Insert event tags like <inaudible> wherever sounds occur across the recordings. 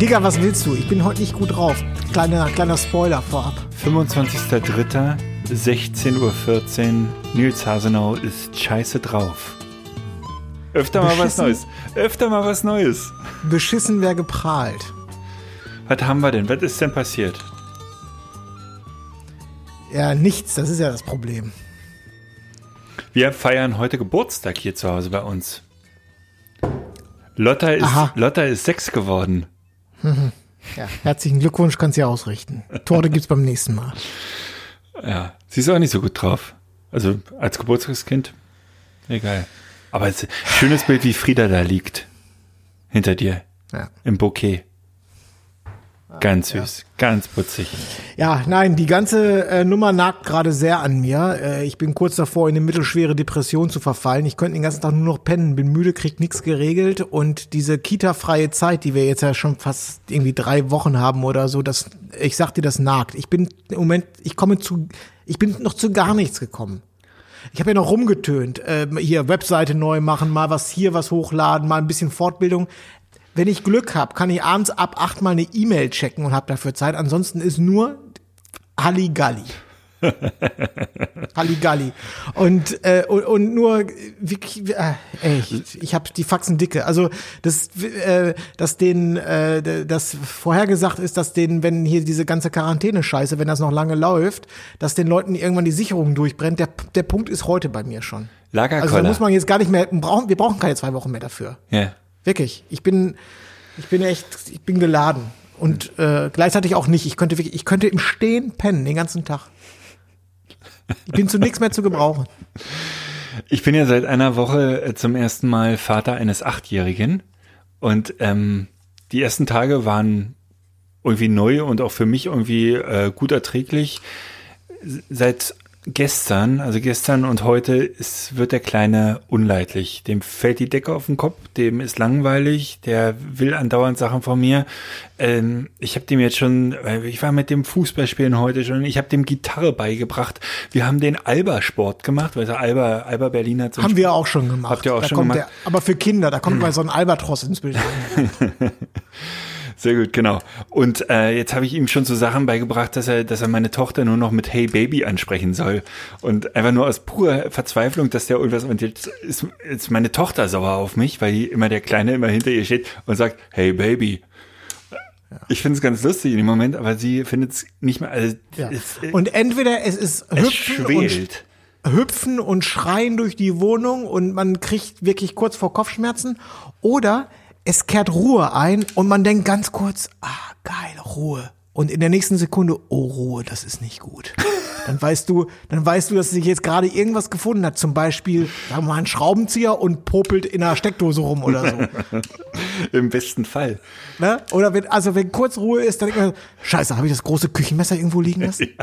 Digga, was willst du? Ich bin heute nicht gut drauf. Kleiner, kleiner Spoiler vorab. 25.03. 16.14 Uhr. Nils Hasenau ist scheiße drauf. Öfter mal was Beschissen? Neues. Öfter mal was Neues. Beschissen wer geprahlt. Was haben wir denn? Was ist denn passiert? Ja, nichts, das ist ja das Problem. Wir feiern heute Geburtstag hier zu Hause bei uns. Lotta ist, Aha. Lotta ist sechs geworden. <laughs> Ja, herzlichen Glückwunsch, kannst du ja ausrichten. Torte gibt's beim nächsten Mal. Ja, sie ist auch nicht so gut drauf. Also als Geburtstagskind. Egal. Aber es ist ein schönes Bild, wie Frieda da liegt. Hinter dir. Ja. Im Bouquet. Ganz süß. Ganz putzig. Ja, nein, die ganze äh, Nummer nagt gerade sehr an mir. Äh, ich bin kurz davor, in eine mittelschwere Depression zu verfallen. Ich könnte den ganzen Tag nur noch pennen, bin müde, krieg nichts geregelt und diese Kita-freie Zeit, die wir jetzt ja schon fast irgendwie drei Wochen haben oder so, das, ich sag dir, das nagt. Ich bin im Moment, ich komme zu, ich bin noch zu gar nichts gekommen. Ich habe ja noch rumgetönt, ähm, hier Webseite neu machen, mal was hier, was hochladen, mal ein bisschen Fortbildung. Wenn ich Glück habe, kann ich abends ab acht mal eine E-Mail checken und habe dafür Zeit. Ansonsten ist nur Halligalli. <laughs> Halligalli. Und, äh, und, und nur, wirklich, äh, ey, ich, habe die Faxen dicke. Also, das, äh, dass denen, äh, das vorhergesagt ist, dass denen, wenn hier diese ganze Quarantäne-Scheiße, wenn das noch lange läuft, dass den Leuten irgendwann die Sicherung durchbrennt. Der, der Punkt ist heute bei mir schon. Lagerkoller. Also da muss man jetzt gar nicht mehr, brauchen, wir brauchen keine zwei Wochen mehr dafür. Ja. Wirklich. Ich bin, ich bin echt, ich bin geladen. Und äh, gleichzeitig auch nicht. Ich könnte wirklich, ich könnte im Stehen pennen den ganzen Tag. Ich bin zu nichts mehr zu gebrauchen. Ich bin ja seit einer Woche äh, zum ersten Mal Vater eines Achtjährigen und ähm, die ersten Tage waren irgendwie neu und auch für mich irgendwie äh, gut erträglich. Seit gestern, also gestern und heute, ist, wird der Kleine unleidlich. Dem fällt die Decke auf den Kopf, dem ist langweilig, der will andauernd Sachen von mir. Ähm, ich habe dem jetzt schon, äh, ich war mit dem Fußballspielen heute schon, ich habe dem Gitarre beigebracht. Wir haben den Alba-Sport gemacht, weil der Alba, Alba Berliner zum Haben wir auch schon gemacht. Habt ihr auch da schon gemacht? Der, aber für Kinder, da kommt mal so ein Albatros ins Bild. <laughs> Sehr gut, genau. Und äh, jetzt habe ich ihm schon so Sachen beigebracht, dass er, dass er meine Tochter nur noch mit Hey Baby ansprechen soll. Und einfach nur aus purer Verzweiflung, dass der irgendwas. Und jetzt ist, ist meine Tochter sauer auf mich, weil immer der Kleine immer hinter ihr steht und sagt, Hey Baby. Ich finde es ganz lustig in dem Moment, aber sie findet es nicht mehr. Also, Ja. es, Und entweder es ist es hüpfen und, schwelt. hüpfen und schreien durch die Wohnung und man kriegt wirklich kurz vor Kopfschmerzen oder es kehrt Ruhe ein und man denkt ganz kurz, ah, geil, Ruhe. Und in der nächsten Sekunde, oh, Ruhe, das ist nicht gut. <laughs> Dann weißt du, dann weißt du, dass sich jetzt gerade irgendwas gefunden hat. Zum Beispiel, sagen wir mal, ein Schraubenzieher und popelt in einer Steckdose rum oder so. <laughs> Im besten Fall. Ne? Oder wenn, also wenn kurz Ruhe ist, dann denkt man, scheiße, habe ich das große Küchenmesser irgendwo liegen lassen? <laughs>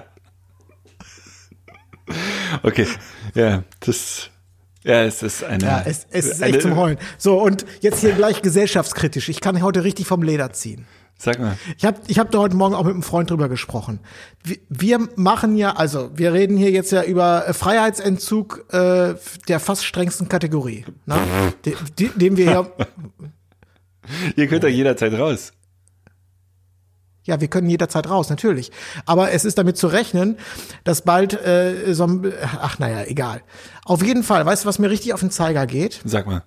Okay. Ja, das. Ja, es ist eine. Ja, es, es ist eine, echt zum Heulen. So, und jetzt hier gleich gesellschaftskritisch. Ich kann heute richtig vom Leder ziehen. Sag mal. Ich habe ich hab da heute Morgen auch mit einem Freund drüber gesprochen. Wir, wir machen ja, also wir reden hier jetzt ja über äh, Freiheitsentzug äh, der fast strengsten Kategorie, ne? De, de, dem wir ja, <laughs> Ihr könnt doch jederzeit raus. Ja, wir können jederzeit raus, natürlich. Aber es ist damit zu rechnen, dass bald äh, so ein, ach naja, egal. Auf jeden Fall, weißt du, was mir richtig auf den Zeiger geht? Sag mal.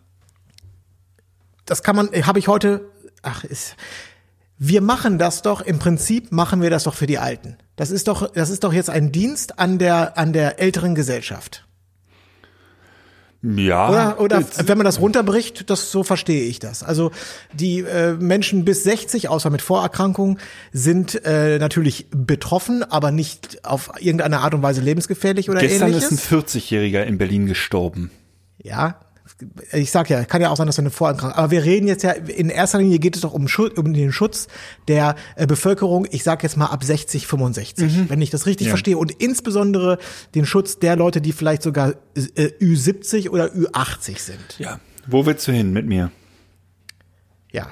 das kann man, habe ich heute, ach, ist, wir machen das doch, im Prinzip machen wir das doch für die Alten. Das ist doch, das ist doch jetzt ein Dienst an der, an der älteren Gesellschaft. Ja. Oder, oder wenn man das runterbricht, das, so verstehe ich das. Also die äh, Menschen bis 60, außer mit Vorerkrankungen, sind äh, natürlich betroffen, aber nicht auf irgendeine Art und Weise lebensgefährlich oder Gestern ähnliches. ist ein 40-Jähriger in Berlin gestorben. Ja, ich sag ja, kann ja auch sein, dass wir eine Vorerkrankung, aber wir reden jetzt ja, in erster Linie geht es doch um, Schutz, um den Schutz der äh, Bevölkerung, ich sag jetzt mal ab 60, 65, wenn ich das richtig Ja. verstehe und insbesondere den Schutz der Leute, die vielleicht sogar äh, Ü70 oder Ü80 sind. Ja. Wo willst du hin mit mir? Ja.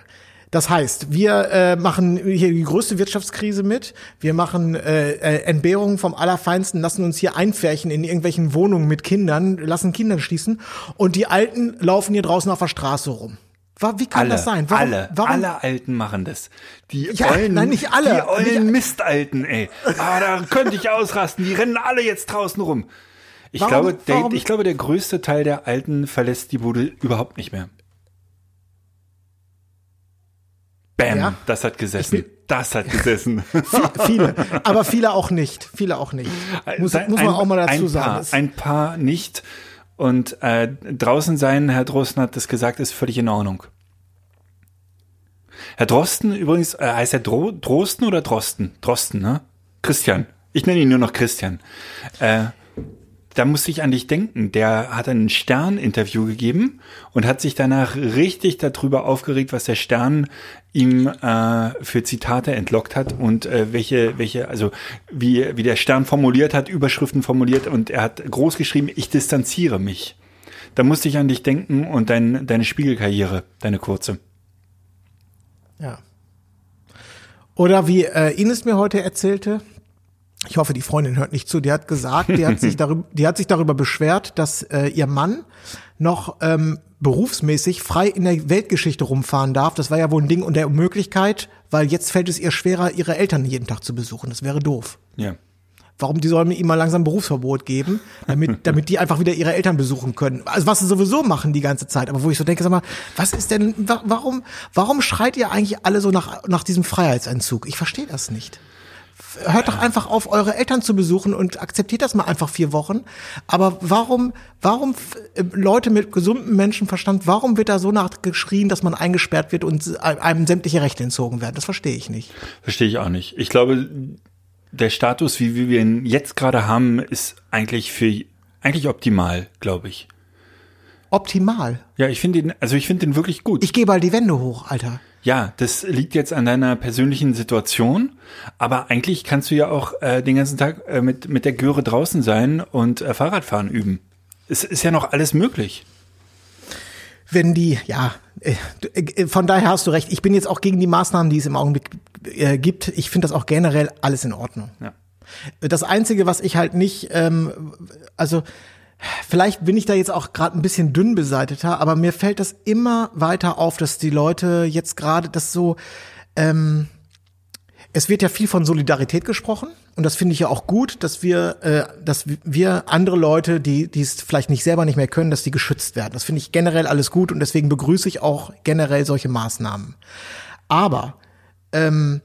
Das heißt, wir äh, machen hier die größte Wirtschaftskrise mit. Wir machen äh, äh, Entbehrungen vom Allerfeinsten, lassen uns hier einfärchen in irgendwelchen Wohnungen mit Kindern, lassen Kinder schließen und die Alten laufen hier draußen auf der Straße rum. Wie kann Alle, das sein? Warum, alle, warum, alle Alten machen das. Die Ja, ollen, nein, nicht alle. Die ollen Nicht- Mistalten, ey. Ah, da könnte ich ausrasten. Die rennen alle jetzt draußen rum. Ich Warum- glaube, der, ich glaube, der größte Teil der Alten verlässt die Bude überhaupt nicht mehr. Bam, Ja. das hat gesessen. Das hat gesessen. <laughs> viele, aber viele auch nicht. Viele auch nicht. Muss, Ein- muss man auch mal dazu ein sagen. Paar, ein paar nicht. Und äh, draußen sein, Herr Drosten hat das gesagt, ist völlig in Ordnung. Herr Drosten übrigens, äh, heißt er Dro Drosten oder Drosten? Drosten, ne? Christian. Ich nenne ihn nur noch Christian. Äh, da musste ich an dich denken. Der hat ein Stern-Interview gegeben und hat sich danach richtig darüber aufgeregt, was der Stern ihm äh, für Zitate entlockt hat und äh, welche, welche, also wie, wie der Stern formuliert hat, Überschriften formuliert und er hat groß geschrieben, ich distanziere mich. Da musste ich an dich denken und dein, deine Spiegelkarriere, deine kurze. Ja. Oder wie äh, Ines mir heute erzählte, ich hoffe, die Freundin hört nicht zu, die hat gesagt, die hat <laughs> sich darüber, die hat sich darüber beschwert, dass äh, ihr Mann noch ähm, berufsmäßig frei in der Weltgeschichte rumfahren darf. Das war ja wohl ein Ding und der Möglichkeit, weil jetzt fällt es ihr schwerer, ihre Eltern jeden Tag zu besuchen. Das wäre doof. Ja. Warum die sollen ihm mal langsam Berufsverbot geben, damit, <laughs> damit die einfach wieder ihre Eltern besuchen können. Also was sie sowieso machen die ganze Zeit. Aber wo ich so denke, sag mal, was ist denn, wa- warum, warum schreit ihr eigentlich alle so nach, nach diesem Freiheitsentzug? Ich verstehe das nicht. Hört doch einfach auf, eure Eltern zu besuchen und akzeptiert das mal einfach vier Wochen. Aber warum, warum äh, Leute mit gesundem Menschenverstand, warum wird da so nachgeschrien, dass man eingesperrt wird und einem sämtliche Rechte entzogen werden? Das verstehe ich nicht. Verstehe ich auch nicht. Ich glaube, der Status, wie wie wir ihn jetzt gerade haben, ist eigentlich für eigentlich optimal, glaube ich. Optimal. Ja, ich finde ihn, also ich finde ihn wirklich gut. Ich gehe bald die Wände hoch, Alter. Ja, das liegt jetzt an deiner persönlichen Situation, aber eigentlich kannst du ja auch äh, den ganzen Tag äh, mit mit der Göre draußen sein und äh, Fahrradfahren üben. Es ist ja noch alles möglich. wenn die, ja, äh, du- äh, von daher hast du recht. Ich bin jetzt auch gegen die Maßnahmen, die es im Augenblick äh, gibt. Ich finde das auch generell alles in Ordnung. Ja. Das Einzige, was ich halt nicht, ähm, also vielleicht bin ich da jetzt auch gerade ein bisschen dünn beseiteter, aber mir fällt das immer weiter auf, dass die Leute jetzt gerade das so, ähm, es wird ja viel von Solidarität gesprochen und das finde ich ja auch gut, dass wir, äh, dass wir andere Leute, die die es vielleicht nicht selber nicht mehr können, dass die geschützt werden. Das finde ich generell alles gut und deswegen begrüße ich auch generell solche Maßnahmen. Aber ähm,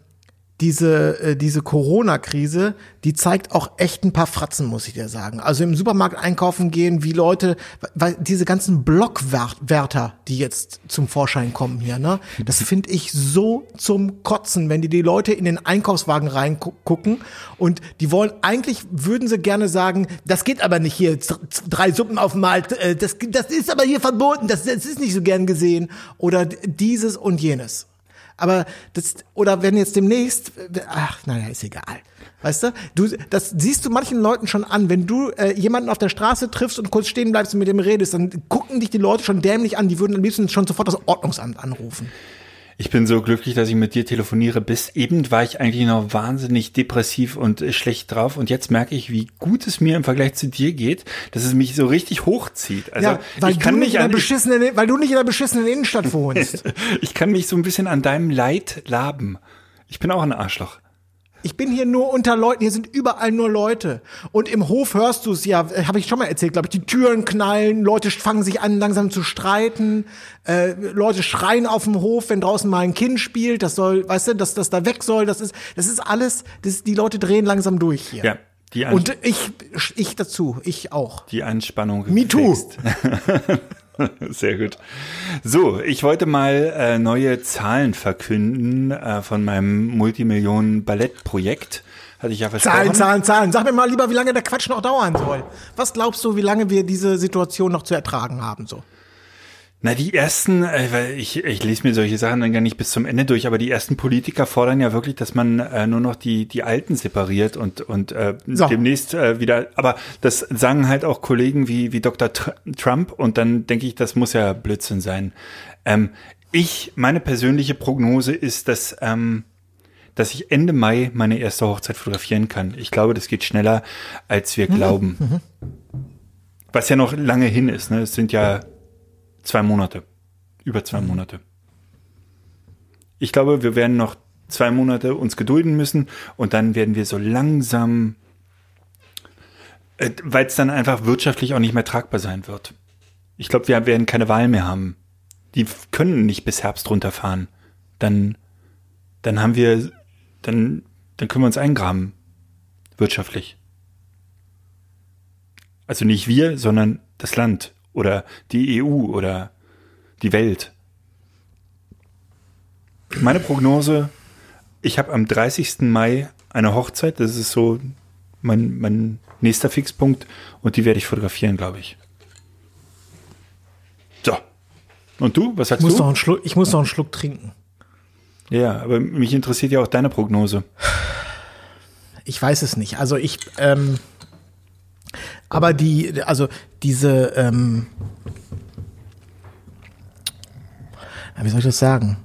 diese, äh, diese Corona-Krise, die zeigt auch echt ein paar Fratzen, muss ich dir sagen. Also im Supermarkt einkaufen gehen, wie Leute, weil diese ganzen Blockwärter, die jetzt zum Vorschein kommen hier, ne, das finde ich so zum Kotzen, wenn die die Leute in den Einkaufswagen reingucken und die wollen, eigentlich würden sie gerne sagen, das geht aber nicht hier, drei Suppen auf Markt, äh, das, das ist aber hier verboten, das, das ist nicht so gern gesehen oder dieses und jenes. Aber das, oder wenn jetzt demnächst, ach, naja, ist egal. Weißt du, du, das siehst du manchen Leuten schon an. Wenn du äh, jemanden auf der Straße triffst und kurz stehen bleibst und mit dem redest, dann gucken dich die Leute schon dämlich an. Die würden am liebsten schon sofort das Ordnungsamt anrufen. Ich bin so glücklich, dass ich mit dir telefoniere. Bis eben war ich eigentlich noch wahnsinnig depressiv und äh, schlecht drauf. Und jetzt merke ich, wie gut es mir im Vergleich zu dir geht, dass es mich so richtig hochzieht. Also ja, weil ich kann du mich nicht in der an, beschissenen, weil du nicht in der beschissenen Innenstadt wohnst. <laughs> ich kann mich so ein bisschen an deinem Leid laben. Ich bin auch ein Arschloch. Ich bin hier nur unter Leuten, hier sind überall nur Leute. Und im Hof hörst du es ja, habe ich schon mal erzählt, glaube ich, die Türen knallen, Leute fangen sich an langsam zu streiten, äh, Leute schreien auf dem Hof, wenn draußen mal ein Kind spielt, das soll, weißt du, dass das da weg soll, das ist, das ist alles, das, die Leute drehen langsam durch hier. Ja, die, An Und ich, ich dazu, ich auch. die Anspannung. Me too. <laughs> <laughs> Sehr gut. So, ich wollte mal äh, neue Zahlen verkünden äh, von meinem Multimillionen-Ballett-Projekt. Hatte ich ja versprochen. Zahlen, Zahlen, Zahlen. Sag mir mal lieber, wie lange der Quatsch noch dauern soll. Was glaubst du, wie lange wir diese Situation noch zu ertragen haben, so? Na, die ersten, äh, weil ich, ich lese mir solche Sachen dann gar nicht bis zum Ende durch, aber die ersten Politiker fordern ja wirklich, dass man äh, nur noch die, die Alten separiert und, und äh, So. demnächst äh, wieder, aber das sagen halt auch Kollegen wie, wie Dr. Tr Trump und dann denke ich, das muss ja Blödsinn sein. Ähm, ich, meine persönliche Prognose ist, dass, ähm, dass ich Ende Mai meine erste Hochzeit fotografieren kann. Ich glaube, das geht schneller, als wir glauben. Was ja noch lange hin ist, ne? Es sind ja zwei Monate. Über zwei Monate. Ich glaube, wir werden noch zwei Monate uns gedulden müssen und dann werden wir so langsam, äh, weil es dann einfach wirtschaftlich auch nicht mehr tragbar sein wird. Ich glaube, wir werden keine Wahl mehr haben. Die können nicht bis Herbst runterfahren. Dann, dann haben wir, dann, dann können wir uns eingraben. Wirtschaftlich. Also nicht wir, sondern das Land oder die EU oder die Welt. Meine Prognose, ich habe am 30. Mai eine Hochzeit, das ist so mein, mein nächster Fixpunkt und die werde ich fotografieren, glaube ich. So. Und du, was Ich sagst muss, noch du? einen Schluck, ich muss noch einen Schluck trinken. Ja, aber mich interessiert ja auch deine Prognose. Ich weiß es nicht. Also ich, ähm, aber die, also diese, ähm, wie soll ich das sagen?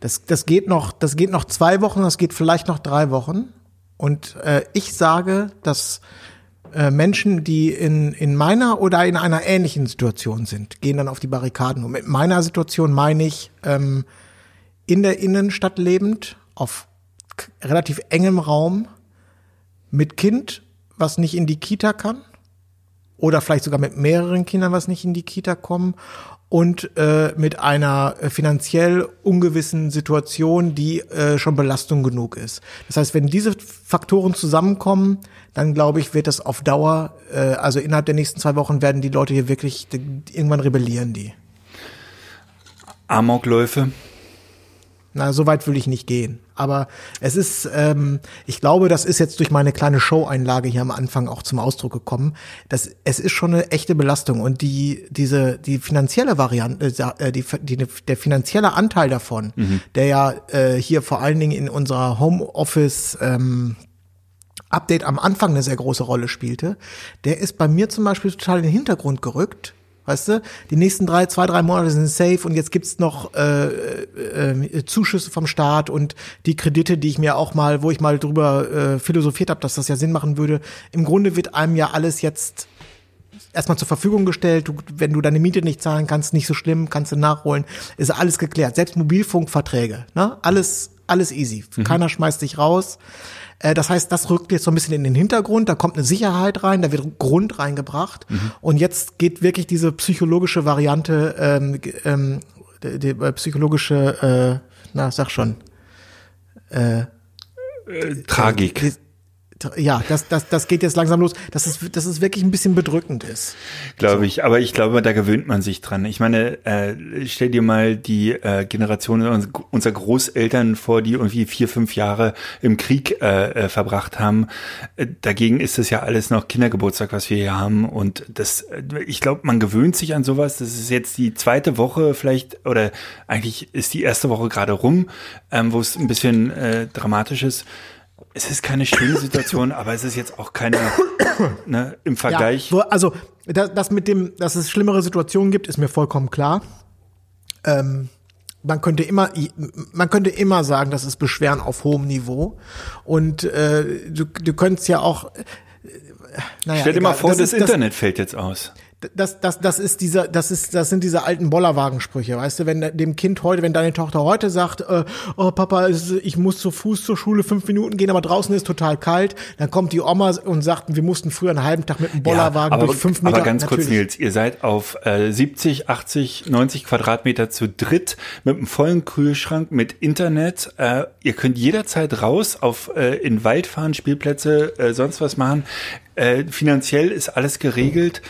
Das, das geht noch, das geht noch zwei Wochen, das geht vielleicht noch drei Wochen. Und äh, ich sage, dass äh, Menschen, die in, in meiner oder in einer ähnlichen Situation sind, gehen dann auf die Barrikaden. Und mit meiner Situation meine ich ähm, in der Innenstadt lebend, auf relativ engem Raum, mit Kind, was nicht in die Kita kann, oder vielleicht sogar mit mehreren Kindern, was nicht in die Kita kommen, und äh, mit einer äh, finanziell ungewissen Situation, die äh, schon Belastung genug ist. Das heißt, wenn diese Faktoren zusammenkommen, dann glaube ich, wird das auf Dauer, äh, also innerhalb der nächsten zwei Wochen werden die Leute hier wirklich, die, irgendwann rebellieren die. Amokläufe. Na, so weit will ich nicht gehen. Aber es ist, ähm, ich glaube, das ist jetzt durch meine kleine Show-Einlage hier am Anfang auch zum Ausdruck gekommen. Das, es ist schon eine echte Belastung und die, diese, die finanzielle Variante, äh, die, die, der finanzielle Anteil davon, der ja äh, hier vor allen Dingen in unserer Homeoffice ähm, Update am Anfang eine sehr große Rolle spielte, der ist bei mir zum Beispiel total in den Hintergrund gerückt. Weißt du, die nächsten drei, zwei, drei Monate sind safe und jetzt gibt's noch äh, äh, Zuschüsse vom Staat und die Kredite, die ich mir auch mal, wo ich mal drüber äh, philosophiert habe, dass das ja Sinn machen würde. Im Grunde wird einem ja alles jetzt erstmal zur Verfügung gestellt. Du, wenn du deine Miete nicht zahlen kannst, nicht so schlimm, kannst du nachholen. Ist alles geklärt. Selbst Mobilfunkverträge, ne? Alles, alles easy. Keiner schmeißt dich raus. Äh, Das heißt, das rückt jetzt so ein bisschen in den Hintergrund. Da kommt eine Sicherheit rein, da wird Grund reingebracht. Und jetzt geht wirklich diese psychologische Variante, ähm, ähm, die, die äh, psychologische, äh, na, sag schon, Tragik. die, ja, das, das, das geht jetzt langsam los, dass es, dass es wirklich ein bisschen bedrückend ist. Glaube ich, aber ich glaube, da gewöhnt man sich dran. Ich meine, äh, stell dir mal die äh, Generation uns- unserer Großeltern vor, die irgendwie vier, fünf Jahre im Krieg äh, äh, verbracht haben. Äh, dagegen ist es ja alles noch Kindergeburtstag, was wir hier haben. Und das, äh, ich glaube, man gewöhnt sich an sowas. Das ist jetzt die zweite Woche vielleicht, oder eigentlich ist die erste Woche gerade rum, ähm, wo es ein bisschen äh, dramatisch ist. Es ist keine schöne Situation, aber es ist jetzt auch keine, <coughs> ne, im Vergleich. Ja, also das, das mit dem, dass es schlimmere Situationen gibt, ist mir vollkommen klar. Ähm, man könnte immer, man könnte immer sagen, das ist Beschweren auf hohem Niveau. Und äh, du, du könntest ja auch. Äh, naja, Stell dir mal egal. vor, das, ist- Internet fällt jetzt aus. Das, das, das ist dieser, das ist, das sind diese alten Bollerwagensprüche, weißt du, wenn de- dem Kind heute, wenn deine Tochter heute sagt, äh, oh Papa, ich muss zu Fuß zur Schule fünf Minuten gehen, aber draußen ist total kalt, dann kommt die Oma und sagt, wir mussten früher einen halben Tag mit dem Bollerwagen aber, durch fünf Meter. aber ganz kurz, Natürlich. Nils, ihr seid auf äh, 70, 80, 90 Quadratmeter zu dritt mit einem vollen Kühlschrank, mit Internet. Äh, ihr könnt jederzeit raus auf äh, in Wald fahren, Spielplätze, äh, sonst was machen. Äh, finanziell ist alles geregelt.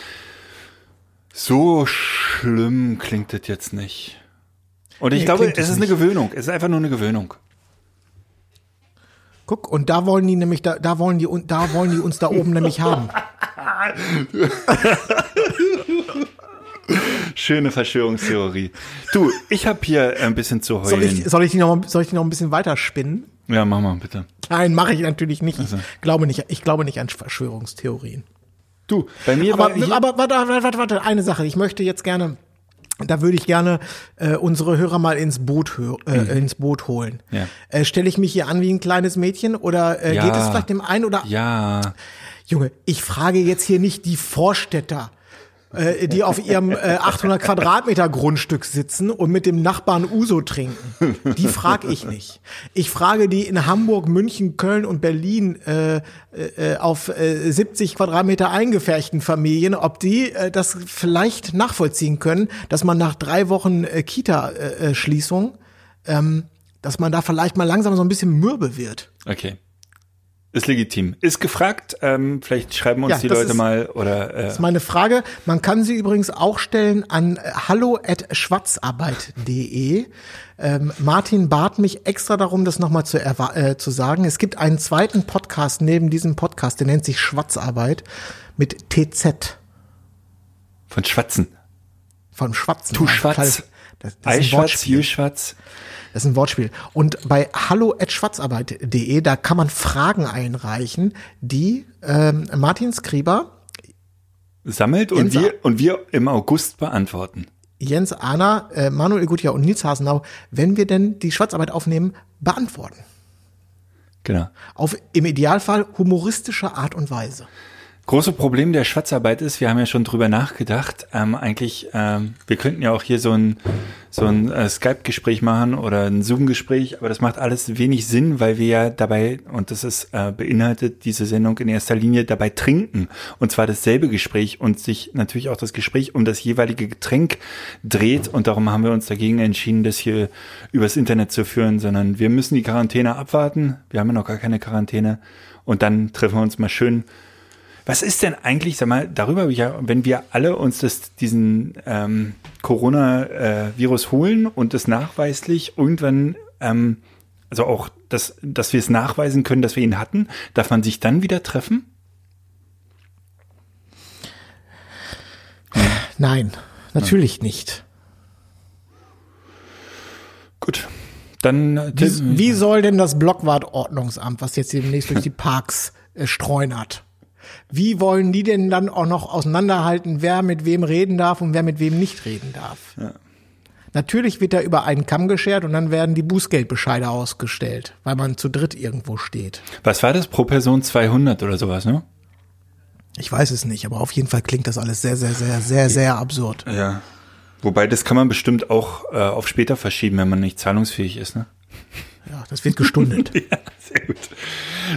So schlimm klingt das jetzt nicht. Und ich Nee, glaube, es ist eine nicht. Gewöhnung. Es ist einfach nur eine Gewöhnung. Guck, und da wollen die nämlich, da, da wollen die, da wollen die uns da oben nämlich haben. <laughs> schöne Verschwörungstheorie. Du, ich habe hier ein bisschen zu heulen. Soll ich, soll ich die noch, soll ich die noch ein bisschen weiter spinnen? ja, mach mal bitte. Nein, mache ich natürlich nicht. Also. Ich glaube nicht, ich glaube nicht an Verschwörungstheorien. Du, bei mir Aber, war aber warte, warte, warte, warte, eine Sache. Ich möchte jetzt gerne, da würde ich gerne äh, unsere Hörer mal ins Boot, äh, ins Boot holen. Mhm. Ja. Äh, Stelle ich mich hier an wie ein kleines Mädchen oder äh, Ja. geht es vielleicht dem einen oder ja, Junge, ich frage jetzt hier nicht die Vorstädter, äh, die auf ihrem äh, 800 Quadratmeter Grundstück sitzen und mit dem Nachbarn Uso trinken. Die frage ich nicht. Ich frage die in Hamburg, München, Köln und Berlin äh, äh, auf äh, 70 Quadratmeter eingefärchten Familien, ob die äh, das vielleicht nachvollziehen können, dass man nach drei Wochen äh, Kita-Schließung, ähm, dass man da vielleicht mal langsam so ein bisschen mürbe wird. okay. Ist legitim. Ist gefragt. Ähm, vielleicht schreiben uns Ja, die Leute ist- mal oder äh, Das ist meine Frage. Man kann sie übrigens auch stellen an hallo@schwarzarbeit.de. Ähm, Martin bat mich extra darum, das nochmal zu, äh, zu sagen. Es gibt einen zweiten Podcast neben diesem Podcast, der nennt sich Schwarzarbeit mit TZ von Schwatzen. von Schwatzen. Tu Ein Schwatz. Das, das, Eischwatz, Wortspiel. Jüschwatz. Das ist ein Wortspiel. Und bei hallo@schwarzarbeit.de, da kann man Fragen einreichen, die ähm, Martin Skriber Sammelt und Jens- wir, und wir im August beantworten. Jens Ahner, äh, Manuel Gutjahr und Nils Hasenau, wenn wir denn die Schwarzarbeit aufnehmen, beantworten. Genau. Auf im Idealfall humoristische Art und Weise. Große Problem der Schwarzarbeit ist, wir haben ja schon drüber nachgedacht, ähm, eigentlich, ähm, wir könnten ja auch hier so ein, so ein äh, Skype-Gespräch machen oder ein Zoom-Gespräch, aber das macht alles wenig Sinn, weil wir ja dabei, und das ist äh, beinhaltet diese Sendung in erster Linie, dabei trinken. Und zwar dasselbe Gespräch und sich natürlich auch das Gespräch um das jeweilige Getränk dreht. Und darum haben wir uns dagegen entschieden, das hier übers Internet zu führen, sondern wir müssen die Quarantäne abwarten. Wir haben ja noch gar keine Quarantäne. Und dann treffen wir uns mal schön was ist denn eigentlich, sag mal, darüber, habe ich ja, wenn wir alle uns das, diesen ähm, Corona-Virus holen und das nachweislich irgendwann, ähm, also auch, dass, dass wir es nachweisen können, dass wir ihn hatten, darf man sich dann wieder treffen? Nein, natürlich nicht. Gut. Dann äh, Wie, wie soll denn das Blockwartordnungsamt, was jetzt demnächst durch die Parks äh, streunert, wie wollen die denn dann auch noch auseinanderhalten, wer mit wem reden darf und wer mit wem nicht reden darf? Natürlich wird da über einen Kamm geschert und dann werden die Bußgeldbescheide ausgestellt, weil man zu dritt irgendwo steht. was war das? Pro Person 200 oder sowas, ne? Ich weiß es nicht, aber auf jeden Fall klingt das alles sehr, sehr, sehr, sehr, sehr absurd. Ja. Wobei, das kann man bestimmt auch äh, auf später verschieben, wenn man nicht zahlungsfähig ist, ne? Ja, das wird gestundet. <laughs> Ja, sehr gut.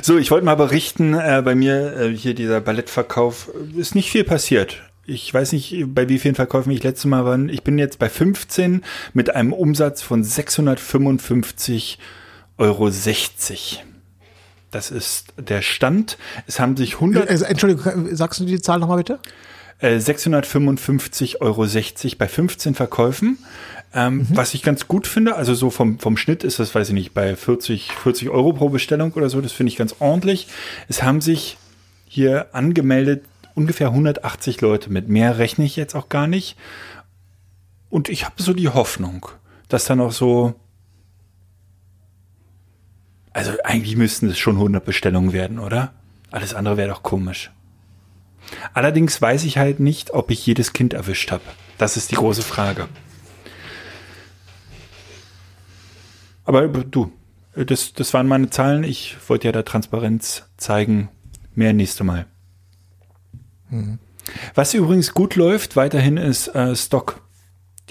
So, ich wollte mal berichten, äh, bei mir äh, hier dieser Ballettverkauf äh, ist nicht viel passiert. Ich weiß nicht, bei wie vielen Verkäufen ich letztes Mal war. Ich bin jetzt bei 15 mit einem Umsatz von 655,60 Euro. Das ist der Stand. Es haben sich 100, Also, Entschuldigung, sagst du die Zahl nochmal bitte? äh, 655,60 Euro bei 15 Verkäufen. Ähm, Was ich ganz gut finde, also so vom, vom Schnitt ist das, weiß ich nicht, bei 40, 40 Euro pro Bestellung oder so, das finde ich ganz ordentlich. Es haben sich hier angemeldet ungefähr 180 Leute mit. Mehr rechne ich jetzt auch gar nicht. Und ich habe so die Hoffnung, dass da noch so, also eigentlich müssten es schon 100 Bestellungen werden, oder? Alles andere wäre doch komisch. Allerdings weiß ich halt nicht, ob ich jedes Kind erwischt habe. Das ist die große Frage. Aber du, das, das waren meine Zahlen. Ich wollte ja da Transparenz zeigen. Mehr nächste Mal. Was übrigens gut läuft weiterhin ist äh, Stock.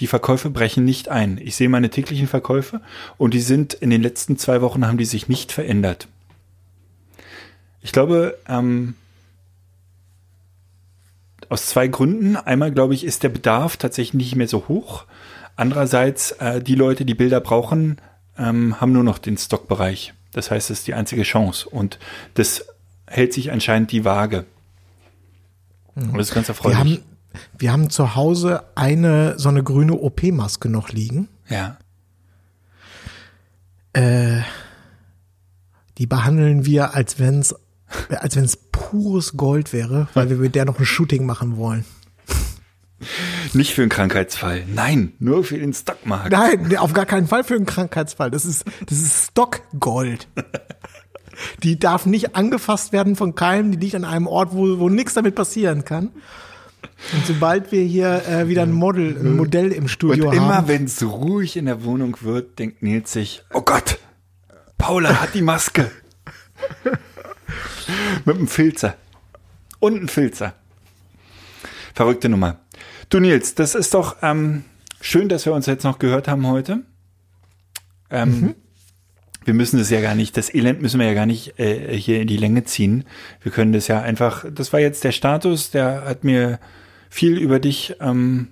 Die Verkäufe brechen nicht ein. Ich sehe meine täglichen Verkäufe und die sind in den letzten zwei Wochen haben die sich nicht verändert. Ich glaube, ähm, aus zwei Gründen. Einmal, glaube ich, ist der Bedarf tatsächlich nicht mehr so hoch. Andererseits, äh, die Leute, die Bilder brauchen, ähm, haben nur noch den Stockbereich. Das heißt, es ist die einzige Chance. Und das hält sich anscheinend die Waage. Und das ist ganz Wir erfreulich. haben, wir haben zu Hause eine, so eine grüne OP-Maske noch liegen. ja. Die behandeln wir, als wenn's, <laughs> als wenn's pures Gold wäre, weil wir mit der noch ein Shooting machen wollen. Nicht für einen Krankheitsfall. Nein, nur für den Stockmarkt. Nein, auf gar keinen Fall für einen Krankheitsfall. Das ist, das ist Stockgold. Die darf nicht angefasst werden von Keimen, die liegt an einem Ort, wo, wo nichts damit passieren kann. Und sobald wir hier äh, wieder ein Model, ein Modell im Und Studio immer haben. wenn es ruhig in der Wohnung wird, denkt Nils sich, oh Gott, Paula hat die Maske. Mit einem Filzer. Und einem Filzer. Verrückte Nummer. Du Nils, das ist doch ähm, schön, dass wir uns jetzt noch gehört haben heute. Ähm, Wir müssen das ja gar nicht, das Elend müssen wir ja gar nicht äh, hier in die Länge ziehen. Wir können das ja einfach, das war jetzt der Status, der hat mir viel über dich ähm,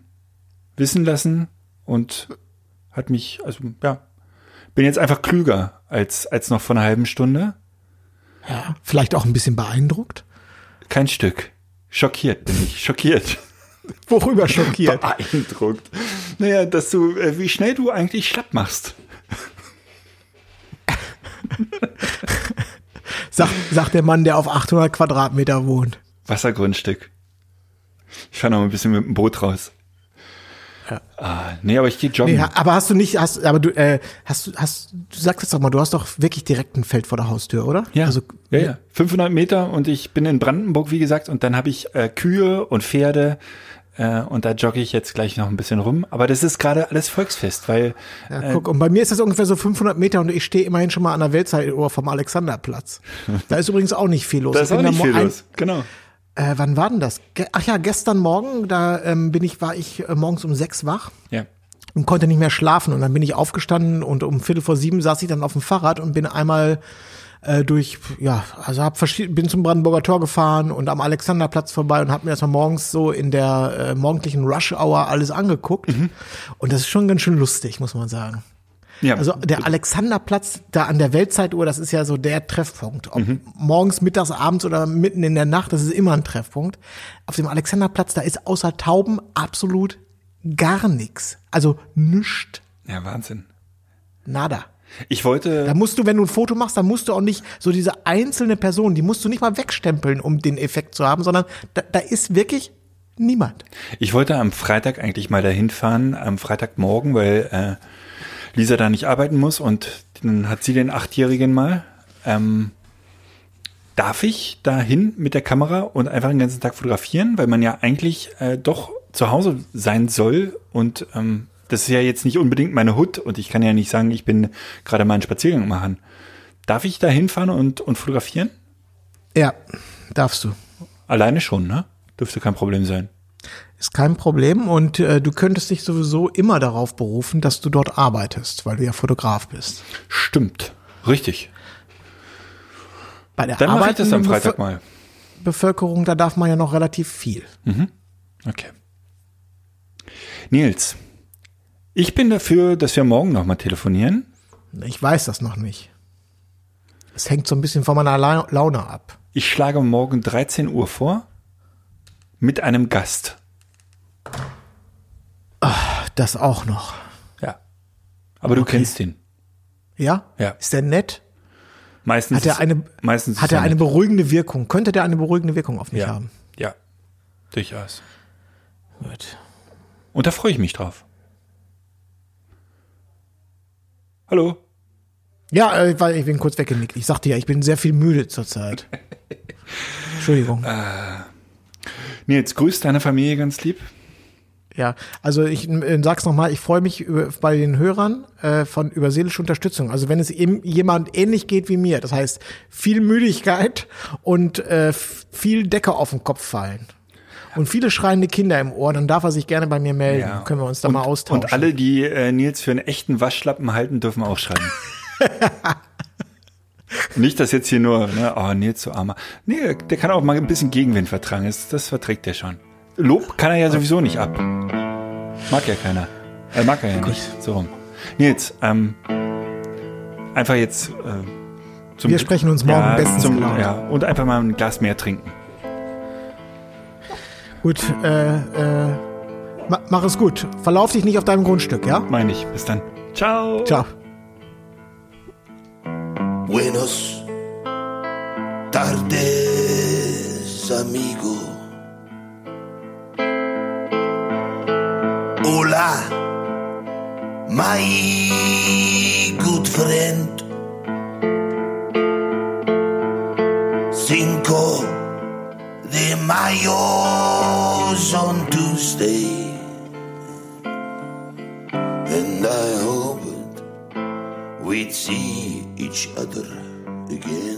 wissen lassen und hat mich, also ja, bin jetzt einfach klüger als, als noch vor einer halben Stunde. Ja, vielleicht auch ein bisschen beeindruckt. Kein Stück. Schockiert bin ich, schockiert. Worüber schockiert. Beeindruckt. Naja, dass du, äh, wie schnell du eigentlich schlapp machst. Sagt, sagt der Mann, der auf 800 Quadratmeter wohnt. Wassergrundstück. Ich fahre noch mal ein bisschen mit dem Boot raus. Ja. Ah, nee, aber ich gehe joggen. Nee, aber hast du nicht, hast, aber du, äh, hast du, hast, du sagst jetzt doch mal, du hast doch wirklich direkt ein Feld vor der Haustür, oder? Ja, Also, ja, ja. 500 Meter und ich bin in Brandenburg, wie gesagt, und dann habe ich äh, Kühe und Pferde äh, und da jogge ich jetzt gleich noch ein bisschen rum. Aber das ist gerade alles Volksfest, weil ja, guck, und bei mir ist das ungefähr so 500 Meter und ich stehe immerhin schon mal an der Weltzeituhr vom Alexanderplatz. Da ist übrigens auch nicht viel los. da ist auch nicht viel los. Genau. Äh, wann war denn das? Ge Ach ja, gestern Morgen, da ähm, bin ich, war ich äh, morgens um sechs wach Ja. und konnte nicht mehr schlafen. Und dann bin ich aufgestanden und um Viertel vor sieben saß ich dann auf dem Fahrrad und bin einmal äh, durch, ja, also hab bin zum Brandenburger Tor gefahren und am Alexanderplatz vorbei und habe mir das mal morgens so in der äh, morgendlichen Rush Hour alles angeguckt. Und das ist schon ganz schön lustig, muss man sagen. ja. Also der Alexanderplatz da an der Weltzeituhr, das ist ja so der Treffpunkt. Ob morgens, mittags, abends oder mitten in der Nacht, das ist immer ein Treffpunkt. Auf dem Alexanderplatz, da ist außer Tauben absolut gar nichts. Also nischt, ja, Wahnsinn. nada. Ich wollte, Da musst du, wenn du ein Foto machst, dann musst du auch nicht so diese einzelne Person, die musst du nicht mal wegstempeln, um den Effekt zu haben, sondern da, da ist wirklich niemand. ich wollte am Freitag eigentlich mal dahin fahren, am Freitagmorgen, weil äh, Lisa da nicht arbeiten muss und dann hat sie den Achtjährigen mal. Ähm, darf ich dahin mit der Kamera und einfach den ganzen Tag fotografieren, weil man ja eigentlich äh, doch zu Hause sein soll und ähm, das ist ja jetzt nicht unbedingt meine Hut und ich kann ja nicht sagen, ich bin gerade mal einen Spaziergang machen. Darf ich da hinfahren und, und fotografieren? Ja, darfst du. Alleine schon, ne? Dürfte kein Problem sein. Ist kein Problem und äh, du könntest dich sowieso immer darauf berufen, dass du dort arbeitest, weil du ja Fotograf bist. Stimmt. Richtig. Bei der Dann mache ich das am Freitag mal. Bevölkerung, da darf man ja noch relativ viel. Okay. Nils, ich bin dafür, dass wir morgen nochmal telefonieren. Ich weiß das noch nicht. Es hängt so ein bisschen von meiner La Laune ab. Ich schlage morgen 13 Uhr vor mit einem Gast. Das auch noch. Ja. Aber du Okay. kennst ihn. Ja? Ja. Ist der nett? Meistens Hat er eine, meistens hat er eine nett. beruhigende Wirkung? Könnte der eine beruhigende Wirkung auf mich ja. haben? Ja. Durchaus. Gut. Und da freue ich mich drauf. Hallo. Ja, äh, weil ich bin kurz weggenickt. Ich sagte ja, ich bin sehr viel müde zurzeit. <laughs> Entschuldigung. Nils, grüß deine Familie ganz lieb. Ja, also ich äh, sag's nochmal, ich freue mich über, bei den Hörern äh, von über seelische Unterstützung. Also wenn es eben jemand ähnlich geht wie mir, das heißt viel Müdigkeit und äh, viel Decke auf den Kopf fallen und viele schreiende Kinder im Ohr, dann darf er sich gerne bei mir melden. Können wir uns da und, mal austauschen. Und alle, die äh, Nils für einen echten Waschlappen halten, dürfen auch schreiben. <laughs> Nicht, dass jetzt hier nur, ne, oh, Nils so armer. Nee, der kann auch mal ein bisschen Gegenwind vertragen. Das, das verträgt der schon. Lob kann er ja sowieso nicht ab. Mag ja keiner. Er mag er ja nicht. So rum. Nils, ähm, einfach jetzt äh, zum Wir sprechen uns morgen bestens zum, ja, und einfach mal ein Glas mehr trinken. Gut, äh, äh, ma, mach es gut. Verlauf dich nicht auf deinem Grundstück, ja? Meine ich. Bis dann. Ciao. Ciao. Buenos tardes, amigo. Luca, my good friend. De Mayo's on Tuesday. And I hoped we'd see each other again.